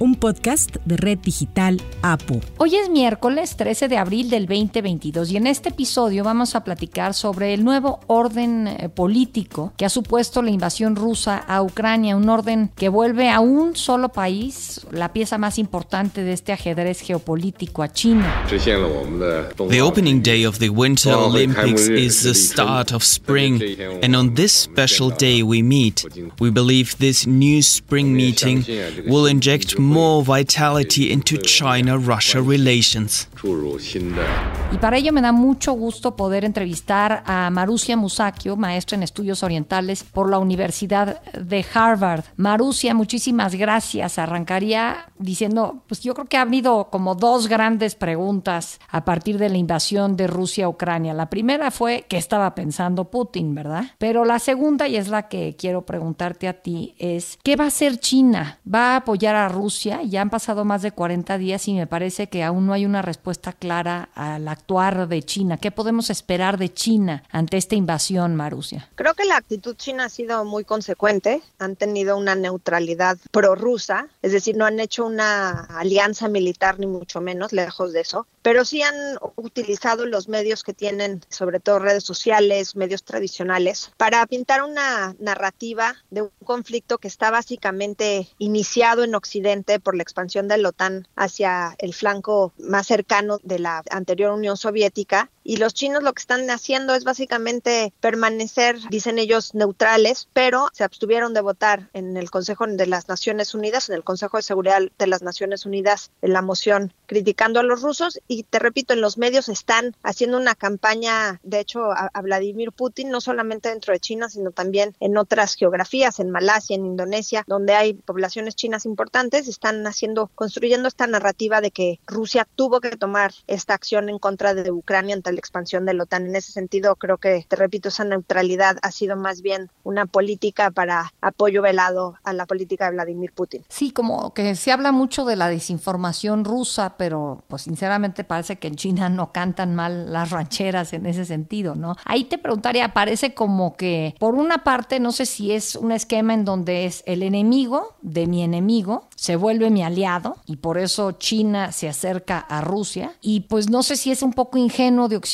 un podcast de Red Digital APU. Hoy es miércoles 13 de abril del 2022 y en este episodio vamos a platicar sobre el nuevo orden eh, político que ha supuesto la invasión rusa a Ucrania, un orden que vuelve a un solo país, la pieza más importante de este ajedrez geopolítico a China. The opening day of the Winter Olympics is the start of spring, and on this special day we meet. We believe this new spring meeting will inject more vitality into China-Russia relations. Y para ello me da mucho gusto poder entrevistar a Marusia Musakio, maestra en estudios orientales por la Universidad de Harvard. Marusia, muchísimas gracias. Arrancaría diciendo, pues yo creo que ha habido como dos grandes preguntas a partir de la invasión de Rusia a Ucrania. La primera fue qué estaba pensando Putin, ¿verdad? Pero la segunda, y es la que quiero preguntarte a ti, es ¿qué va a hacer China? ¿Va a apoyar a Rusia? Ya han pasado más de 40 días y me parece que aún no hay una respuesta clara al actuar de China. ¿Qué podemos esperar de China ante esta invasión, Marusia? Creo que la actitud china ha sido muy consecuente. Han tenido una neutralidad prorrusa, es decir, no han hecho una alianza militar ni mucho menos, lejos de eso, pero sí han utilizado los medios que tienen, sobre todo redes sociales, medios tradicionales, para pintar una narrativa de un conflicto que está básicamente iniciado en Occidente por la expansión de la OTAN hacia el flanco más cercano de la anterior Unión Soviética y los chinos lo que están haciendo es básicamente permanecer, dicen ellos, neutrales, pero se abstuvieron de votar en el Consejo de las Naciones Unidas, en el Consejo de Seguridad de las Naciones Unidas, en la moción criticando a los rusos. Y te repito, en los medios están haciendo una campaña, de hecho, a, Vladimir Putin, no solamente dentro de China, sino también en otras geografías, en Malasia, en Indonesia, donde hay poblaciones chinas importantes, están haciendo, construyendo esta narrativa de que Rusia tuvo que tomar esta acción en contra de Ucrania ante expansión de la OTAN. En ese sentido, creo que, te repito, esa neutralidad ha sido más bien una política para apoyo velado a la política de Vladimir Putin. Sí, como que se habla mucho de la desinformación rusa, pero pues sinceramente parece que en China no cantan mal las rancheras en ese sentido, ¿no? Ahí te preguntaría, parece como que por una parte, no sé si es un esquema en donde es el enemigo de mi enemigo, se vuelve mi aliado y por eso China se acerca a Rusia y pues no sé si es un poco ingenuo de Occidente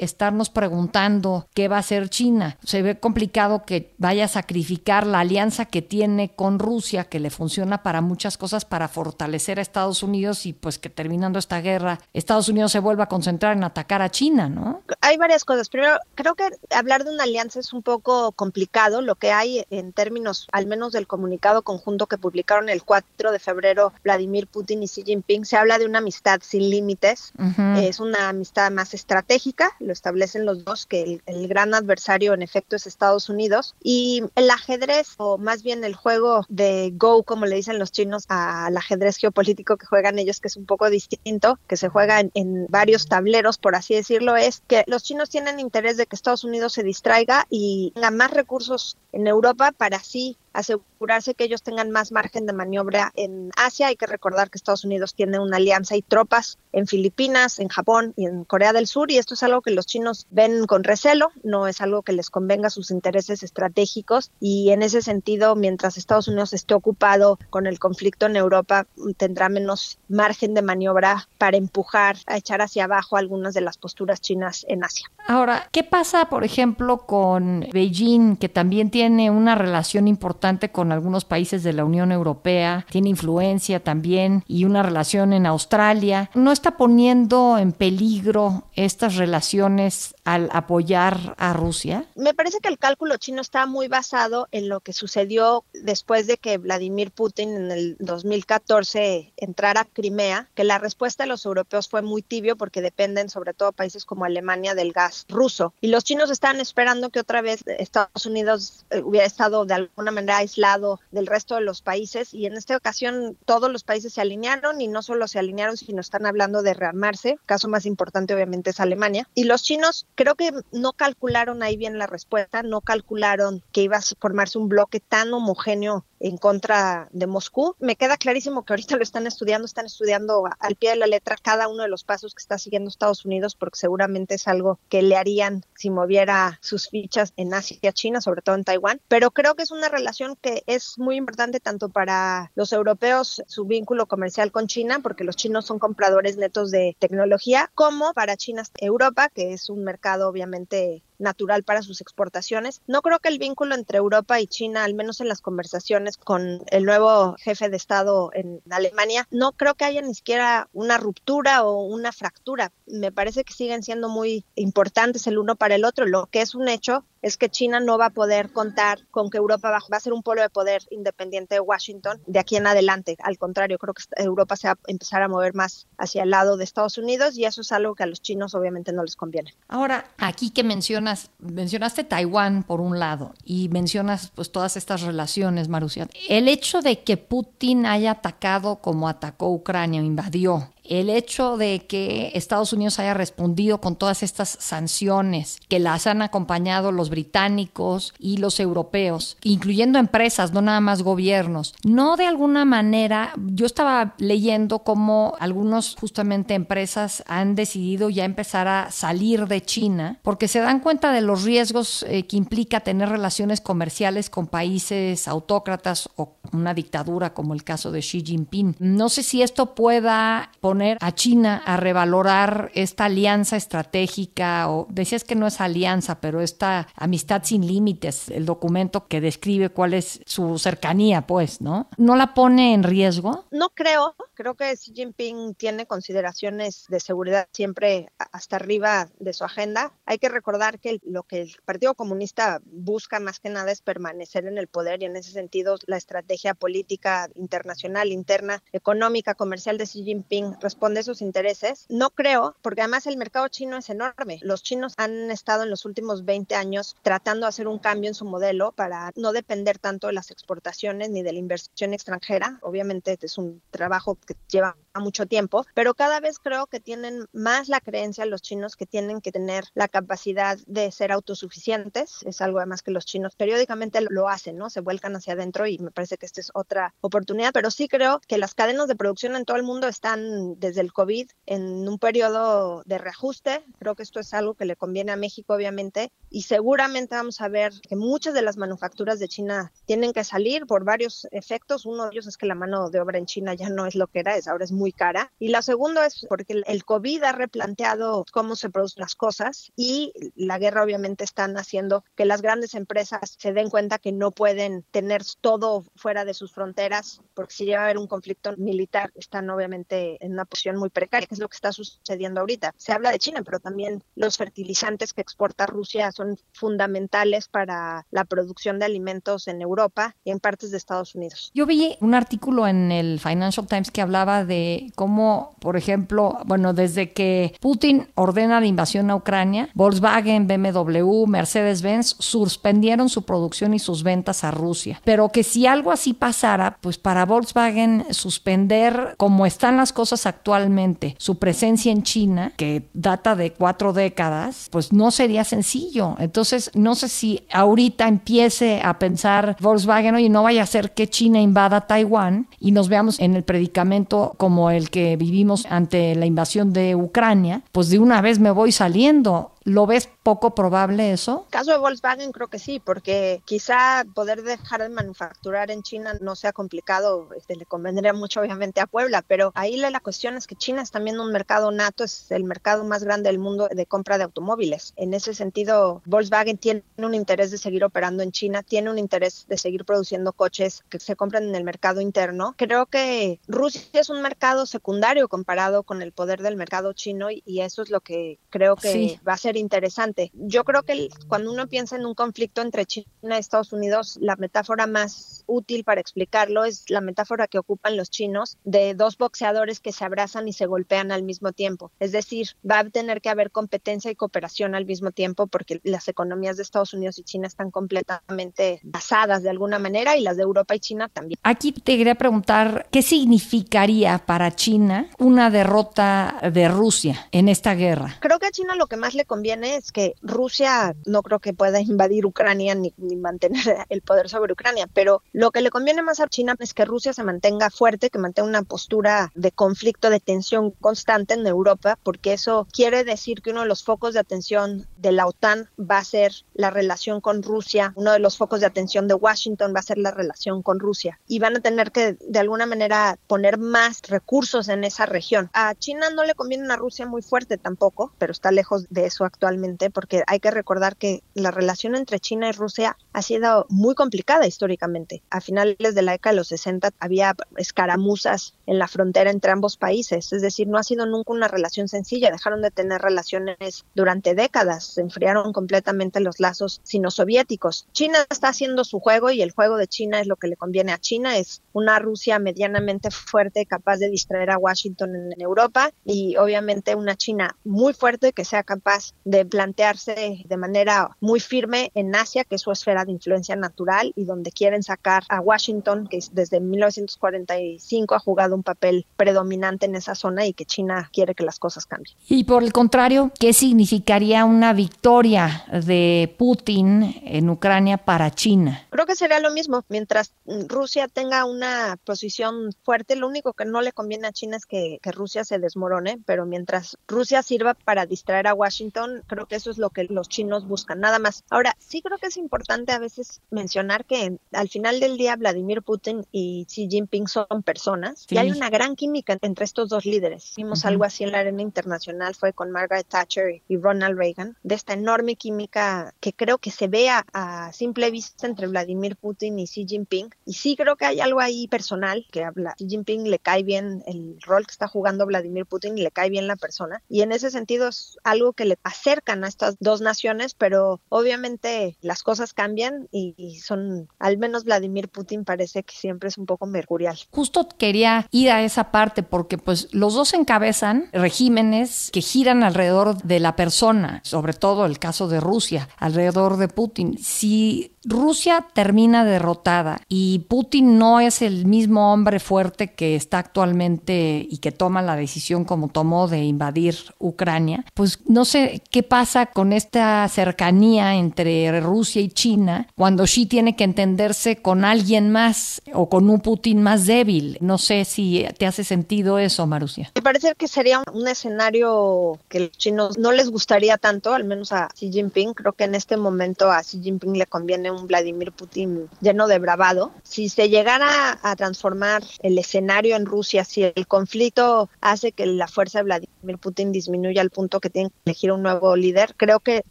estarnos preguntando qué va a hacer China. Se ve complicado que vaya a sacrificar la alianza que tiene con Rusia, que le funciona para muchas cosas, para fortalecer a Estados Unidos y pues que terminando esta guerra, Estados Unidos se vuelva a concentrar en atacar a China, ¿no? Hay varias cosas. Primero, creo que hablar de una alianza es un poco complicado. Lo que hay en términos, al menos del comunicado conjunto que publicaron el 4 de febrero Vladimir Putin y Xi Jinping, se habla de una amistad sin límites. Es una amistad más estratégica, lo establecen los dos, que el, gran adversario en efecto es Estados Unidos. Y el ajedrez, o más bien el juego de Go, como le dicen los chinos, al ajedrez geopolítico que juegan ellos, que es un poco distinto, que se juega en, en varios tableros, por así decirlo, es que los chinos tienen interés de que Estados Unidos se distraiga y tenga más recursos en Europa para así asegurarse que ellos tengan más margen de maniobra en Asia. Hay que recordar que Estados Unidos tiene una alianza y tropas en Filipinas, en Japón y en Corea del Sur y esto es algo que los chinos ven con recelo, no es algo que les convenga sus intereses estratégicos y en ese sentido, mientras Estados Unidos esté ocupado con el conflicto en Europa, tendrá menos margen de maniobra para empujar a echar hacia abajo algunas de las posturas chinas en Asia. Ahora, ¿qué pasa, por ejemplo, con Beijing, que también tiene una relación importante con algunos países de la Unión Europea, tiene influencia también y una relación en Australia? ¿No está poniendo en peligro estas relaciones al apoyar a Rusia? Me parece que el cálculo chino está muy basado en lo que sucedió después de que Vladimir Putin en el 2014 entrara a Crimea, que la respuesta de los europeos fue muy tibio porque dependen sobre todo países como Alemania del gas ruso. Y los chinos estaban esperando que otra vez Estados Unidos eh, hubiera estado de alguna manera aislado del resto de los países y en esta ocasión todos los países se alinearon y no solo se alinearon, sino están hablando de rearmarse. El caso más importante obviamente es Alemania. Y los chinos creo que no calcularon ahí bien la respuesta, no calcularon que iba a formarse un bloque tan homogéneo en contra de Moscú. Me queda clarísimo que ahorita lo están estudiando, están estudiando al pie de la letra cada uno de los pasos que está siguiendo Estados Unidos, porque seguramente es algo que le harían si moviera sus fichas en Asia, China, sobre todo en Taiwán. Pero creo que es una relación que es muy importante tanto para los europeos, su vínculo comercial con China, porque los chinos son compradores netos de tecnología, como para China, Europa, que es un mercado obviamente natural para sus exportaciones. No creo que el vínculo entre Europa y China, al menos en las conversaciones con el nuevo jefe de Estado en Alemania, no creo que haya ni siquiera una ruptura o una fractura. Me parece que siguen siendo muy importantes el uno para el otro. Lo que es un hecho es que China no va a poder contar con que Europa va, a ser un polo de poder independiente de Washington de aquí en adelante. Al contrario, creo que Europa se va a empezar a mover más hacia el lado de Estados Unidos y eso es algo que a los chinos obviamente no les conviene. Ahora, aquí que menciona mencionaste Taiwán por un lado y mencionas pues todas estas relaciones, Marusia. El hecho de que Putin haya atacado como atacó Ucrania, invadió, el hecho de que Estados Unidos haya respondido con todas estas sanciones que las han acompañado los británicos y los europeos, incluyendo empresas, no nada más gobiernos, no de alguna manera, yo estaba leyendo cómo algunos justamente empresas han decidido ya empezar a salir de China porque se dan cuenta de los riesgos eh, que implica tener relaciones comerciales con países autócratas o una dictadura como el caso de Xi Jinping. No sé si esto pueda poner a China a revalorar esta alianza estratégica, o decías que no es alianza, pero esta amistad sin límites, el documento que describe cuál es su cercanía, pues, ¿no? ¿No la pone en riesgo? No creo, creo que Xi Jinping tiene consideraciones de seguridad siempre hasta arriba de su agenda. Hay que recordar que lo que el Partido Comunista busca más que nada es permanecer en el poder y en ese sentido la estrategia política internacional, interna, económica, comercial de Xi Jinping responde a sus intereses. No creo, porque además el mercado chino es enorme. Los chinos han estado en los últimos 20 años tratando de hacer un cambio en su modelo para no depender tanto de las exportaciones ni de la inversión extranjera. Obviamente es un trabajo que lleva mucho tiempo, pero cada vez creo que tienen más la creencia los chinos que tienen que tener la capacidad de ser autosuficientes. Es algo además que los chinos periódicamente lo hacen, ¿no? Se vuelcan hacia adentro y me parece que esta es otra oportunidad, pero sí creo que las cadenas de producción en todo el mundo están desde el COVID en un periodo de reajuste. Creo que esto es algo que le conviene a México, obviamente, y seguramente vamos a ver que muchas de las manufacturas de China tienen que salir por varios efectos. Uno de ellos es que la mano de obra en China ya no es lo que era, es ahora es muy cara. Y la segunda es porque el COVID ha replanteado cómo se producen las cosas y la guerra obviamente están haciendo que las grandes empresas se den cuenta que no pueden tener todo fuera de sus fronteras, porque si llega a haber un conflicto militar, están obviamente en una posición muy precaria, que es lo que está sucediendo ahorita. Se habla de China, pero también los fertilizantes que exporta Rusia son fundamentales para la producción de alimentos en Europa y en partes de Estados Unidos. Yo vi un artículo en el Financial Times que hablaba de cómo, por ejemplo, bueno, desde que Putin ordena la invasión a Ucrania, Volkswagen, BMW, Mercedes-Benz suspendieron su producción y sus ventas a Rusia. Pero que si algo así pasara, pues para Volkswagen suspender como están las cosas actualmente, su presencia en China, que data de cuatro décadas, pues no sería sencillo. Entonces, no sé si ahorita empiece a pensar Volkswagen, oye, no vaya a ser que China invada Taiwán y nos veamos en el predicamento como el que vivimos ante la invasión de Ucrania, pues de una vez me voy saliendo. ¿Lo ves poco probable eso? Caso de Volkswagen creo que sí, porque quizá poder dejar de manufacturar en China no sea complicado, este, le convendría mucho obviamente a Puebla, pero ahí la cuestión es que China es también un mercado nato, es el mercado más grande del mundo de compra de automóviles. En ese sentido, Volkswagen tiene un interés de seguir operando en China, tiene un interés de seguir produciendo coches que se compran en el mercado interno. Creo que Rusia es un mercado secundario comparado con el poder del mercado chino y eso es lo que creo que va a ser interesante. Yo creo que cuando uno piensa en un conflicto entre China y Estados Unidos, la metáfora más útil para explicarlo es la metáfora que ocupan los chinos de dos boxeadores que se abrazan y se golpean al mismo tiempo. Es decir, va a tener que haber competencia y cooperación al mismo tiempo porque las economías de Estados Unidos y China están completamente basadas de alguna manera y las de Europa y China también. Aquí te quería preguntar, ¿qué significaría para China una derrota de Rusia en esta guerra? Creo que a China lo que más le conviene conviene es que Rusia no creo que pueda invadir Ucrania ni, ni, mantener el poder sobre Ucrania, pero lo que le conviene más a China es que Rusia se mantenga fuerte, que mantenga una postura de conflicto, de tensión constante en Europa, porque eso quiere decir que uno de los focos de atención de la OTAN va a ser la relación con Rusia, uno de los focos de atención de Washington va a ser la relación con Rusia y van a tener que de alguna manera poner más recursos en esa región. A China no le conviene una Rusia muy fuerte tampoco, pero está lejos de eso actualmente porque hay que recordar que la relación entre China y Rusia ha sido muy complicada históricamente. A finales de la década de los 60 había escaramuzas en la frontera entre ambos países, es decir, no ha sido nunca una relación sencilla, dejaron de tener relaciones durante décadas, se enfriaron completamente los lazos sino-soviéticos. China está haciendo su juego y el juego de China es lo que le conviene a China, es una Rusia medianamente fuerte, capaz de distraer a Washington en Europa y obviamente una China muy fuerte que sea capaz de plantearse de manera muy firme en Asia, que es su esfera de influencia natural y donde quieren sacar a Washington, que desde 1945 ha jugado un papel predominante en esa zona y que China quiere que las cosas cambien. Y por el contrario, ¿qué significaría una victoria de Putin en Ucrania para China? Creo que sería lo mismo. Mientras Rusia tenga una posición fuerte, lo único que no le conviene a China es que, que Rusia se desmorone, pero mientras Rusia sirva para distraer a Washington, creo que eso es lo que los chinos buscan, nada más. Ahora, sí creo que es importante a veces mencionar que al final del día Vladimir Putin y Xi Jinping son personas sí. y hay una gran química entre estos dos líderes. Vimos uh -huh. algo así en la arena internacional, fue con Margaret Thatcher y Ronald Reagan, de esta enorme química que creo que se ve a, a simple vista entre Vladimir Putin y Xi Jinping. Y sí creo que hay algo ahí personal que habla. Xi Jinping le cae bien el rol que está jugando Vladimir Putin y le cae bien la persona. Y en ese sentido es algo que le acercan a estas dos naciones, pero obviamente las cosas cambian y, son, al menos Vladimir Putin parece que siempre es un poco mercurial. Justo quería ir a esa parte porque pues los dos encabezan regímenes que giran alrededor de la persona, sobre todo el caso de Rusia, alrededor de Putin. Si Rusia termina derrotada y Putin no es el mismo hombre fuerte que está actualmente y que toma la decisión como tomó de invadir Ucrania, pues no sé qué pasa con esta cercanía entre Rusia y China cuando Xi tiene que entenderse con alguien más o con un Putin más débil. No sé si te hace sentido eso, Marusia. Me parece que sería un escenario que los chinos no les gustaría tanto, al menos a Xi Jinping. Creo que en este momento a Xi Jinping le conviene un Vladimir Putin lleno de bravado. Si se llegara a transformar el escenario en Rusia, si el conflicto hace que la fuerza de Vladimir Putin disminuya al punto que tienen que elegir un nuevo líder, creo que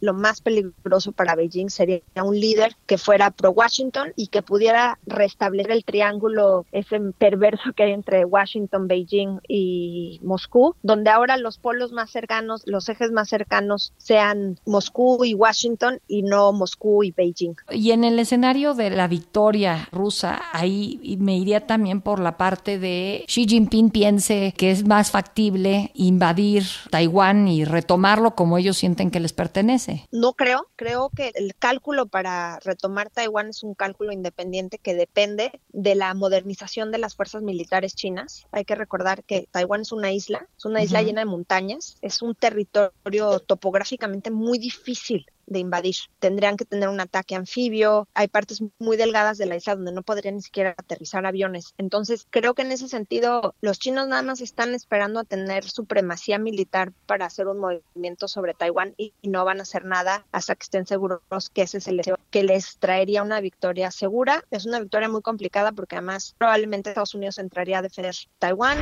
lo más peligroso para Beijing sería un líder que fuera pro Washington y que pudiera restablecer el triángulo ese perverso que hay entre Washington, Beijing y Moscú, donde ahora los polos más cercanos, los ejes más cercanos sean Moscú y Washington y no Moscú y Beijing. En el escenario de la victoria rusa, ahí me iría también por la parte de Xi Jinping piense que es más factible invadir Taiwán y retomarlo como ellos sienten que les pertenece. No creo, creo que el cálculo para retomar Taiwán es un cálculo independiente que depende de la modernización de las fuerzas militares chinas. Hay que recordar que Taiwán es una isla, es una isla uh -huh. llena de montañas, es un territorio topográficamente muy difícil de invadir. Tendrían que tener un ataque anfibio. Hay partes muy delgadas de la isla donde no podrían ni siquiera aterrizar aviones. Entonces, creo que en ese sentido, los chinos nada más están esperando a tener supremacía militar para hacer un movimiento sobre Taiwán y, y no van a hacer nada hasta que estén seguros que ese es el deseo que les traería una victoria segura. Es una victoria muy complicada porque además probablemente Estados Unidos entraría a defender Taiwán.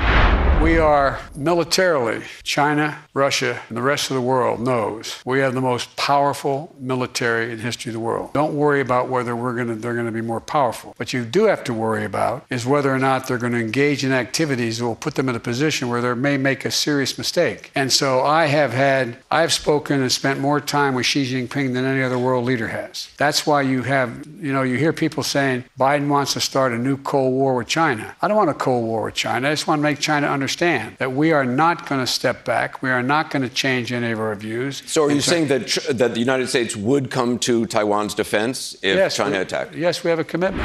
We are militarily, China, Russia, and the rest of the world knows we have the most powerful military in history of the world. Don't worry about whether we're going to they're going to be more powerful. What you do have to worry about is whether or not they're going to engage in activities that will put them in a position where they may make a serious mistake. And so I have had I've spoken and spent more time with Xi Jinping than any other world leader has. That's why you have you know you hear people saying Biden wants to start a new cold war with China. I don't want a cold war with China. I just want to make China understand that we are not going to step back. We are not going to change any of our views. So are you saying that that the United States would come to Taiwan's defense if yes, China we, attacked? Yes, we have a commitment.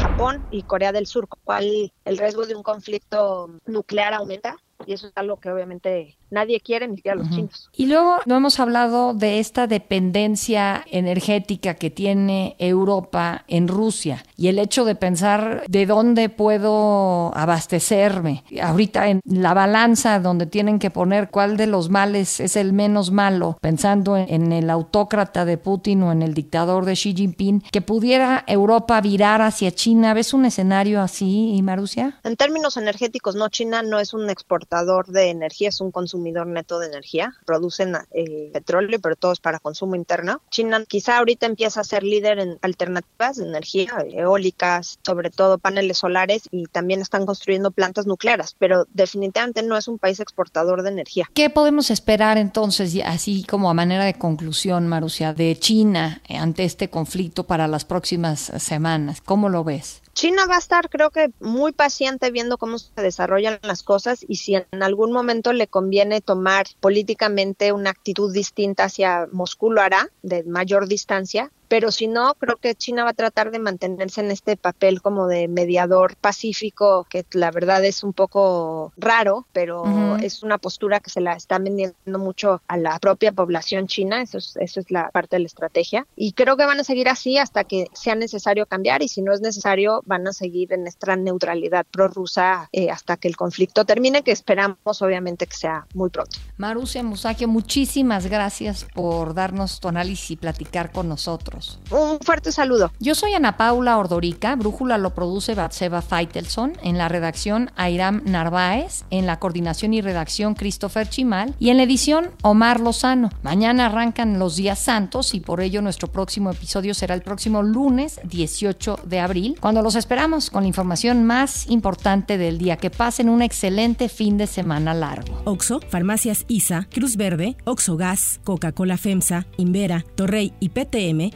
Japón y Corea del Sur, cual el riesgo de un conflicto nuclear aumenta y eso es algo que obviamente nadie quiere, ni siquiera los chinos. Y luego no hemos hablado de esta dependencia energética que tiene Europa en Rusia y el hecho de pensar de dónde puedo abastecerme. Ahorita en la balanza donde tienen que poner cuál de los males es el menos malo, pensando en el autócrata de Putin o en el dictador de Xi Jinping, que pudiera Europa virar hacia China. ¿Ves un escenario así, Marusia? En términos energéticos, no, China no es un exportador de energía, es un consumidor neto de energía. Producen eh, petróleo, pero todo es para consumo interno. China quizá ahorita empieza a ser líder en alternativas de energía, eólicas, sobre todo paneles solares y también están construyendo plantas nucleares, pero definitivamente no es un país exportador de energía. ¿Qué podemos esperar entonces, así como a manera de conclusión, Marusia, de China ante este conflicto para las próximas semanas? ¿Cómo lo ves? China va a estar, creo que, muy paciente viendo cómo se desarrollan las cosas y si en algún momento le conviene tomar políticamente una actitud distinta hacia Moscú, lo hará de mayor distancia pero si no, creo que China va a tratar de mantenerse en este papel como de mediador pacífico, que la verdad es un poco raro, pero es una postura que se la está vendiendo mucho a la propia población china, eso es, eso es la parte de la estrategia. Y creo que van a seguir así hasta que sea necesario cambiar y si no es necesario, van a seguir en esta neutralidad prorrusa eh, hasta que el conflicto termine, que esperamos obviamente que sea muy pronto. Marusia Musakio, muchísimas gracias por darnos tu análisis y platicar con nosotros. Un fuerte saludo. Yo soy Ana Paula Ordorica, Brújula lo produce Batseba Feitelson, en la redacción Airam Narváez, en la coordinación y redacción Christopher Chimal y en la edición Omar Lozano. Mañana arrancan los días santos y por ello nuestro próximo episodio será el próximo lunes 18 de abril, cuando los esperamos con la información más importante del día. Que pasen un excelente fin de semana largo. Oxo, Farmacias ISA, Cruz Verde, Oxo Gas, Coca-Cola FEMSA, Invera, Torrey y PTM